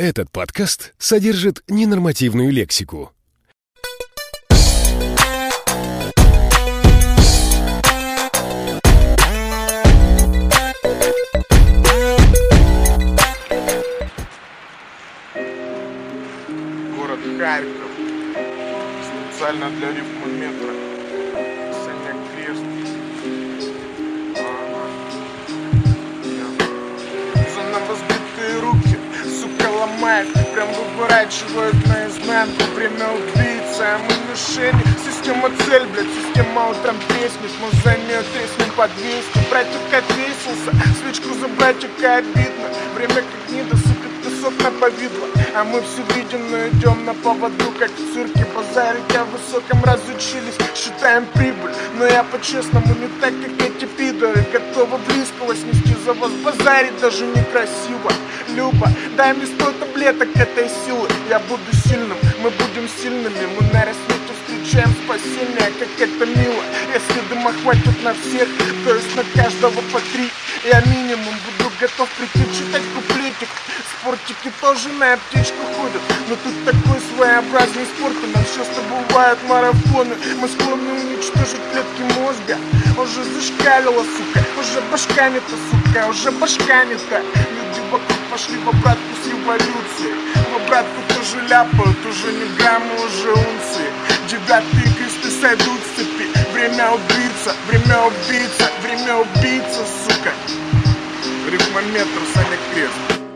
Этот подкаст содержит ненормативную лексику. Город Харьков. Специально для рифмометра. Саня Крест. Я. За новозбитые руки, Прям выворачивают наизнанку Время убийцы, а мы мишени. Система цель, блядь, система утром треснет. Мы за нее треснем под 200 Братик отвесился, свечку за братика обидно. Время как гнида, сука, на повидло А мы все видим, но идем на поводу Как в цирке базарить. О высоком разучились Считаем прибыль, но я по-честному не так, как эти пидоры. Готова близкого снести за вас базарить Даже некрасиво. Люба, дай мне сто таблеток этой силы. Я буду сильным, мы будем сильными. Мы на рассвете встречаем спасение, как это мило. Если дыма хватит на всех, то есть на каждого по три. Я минимум буду готов прийти читать спортики тоже на аптечку ходят. Но тут такой своеобразный спорт У нас часто бывают марафоны. Мы склонны уничтожить клетки мозга. Уже зашкалила, сука Уже башками-то, сука Уже башками-то. Люди вокруг пошли в обратку с революцией. В обратку тоже ляпают Уже не граммы, уже унции. Девятые кресты сойдут с цепи. Время убийца, время убийца Время убийца, сука. Рифмометр Саня Крест.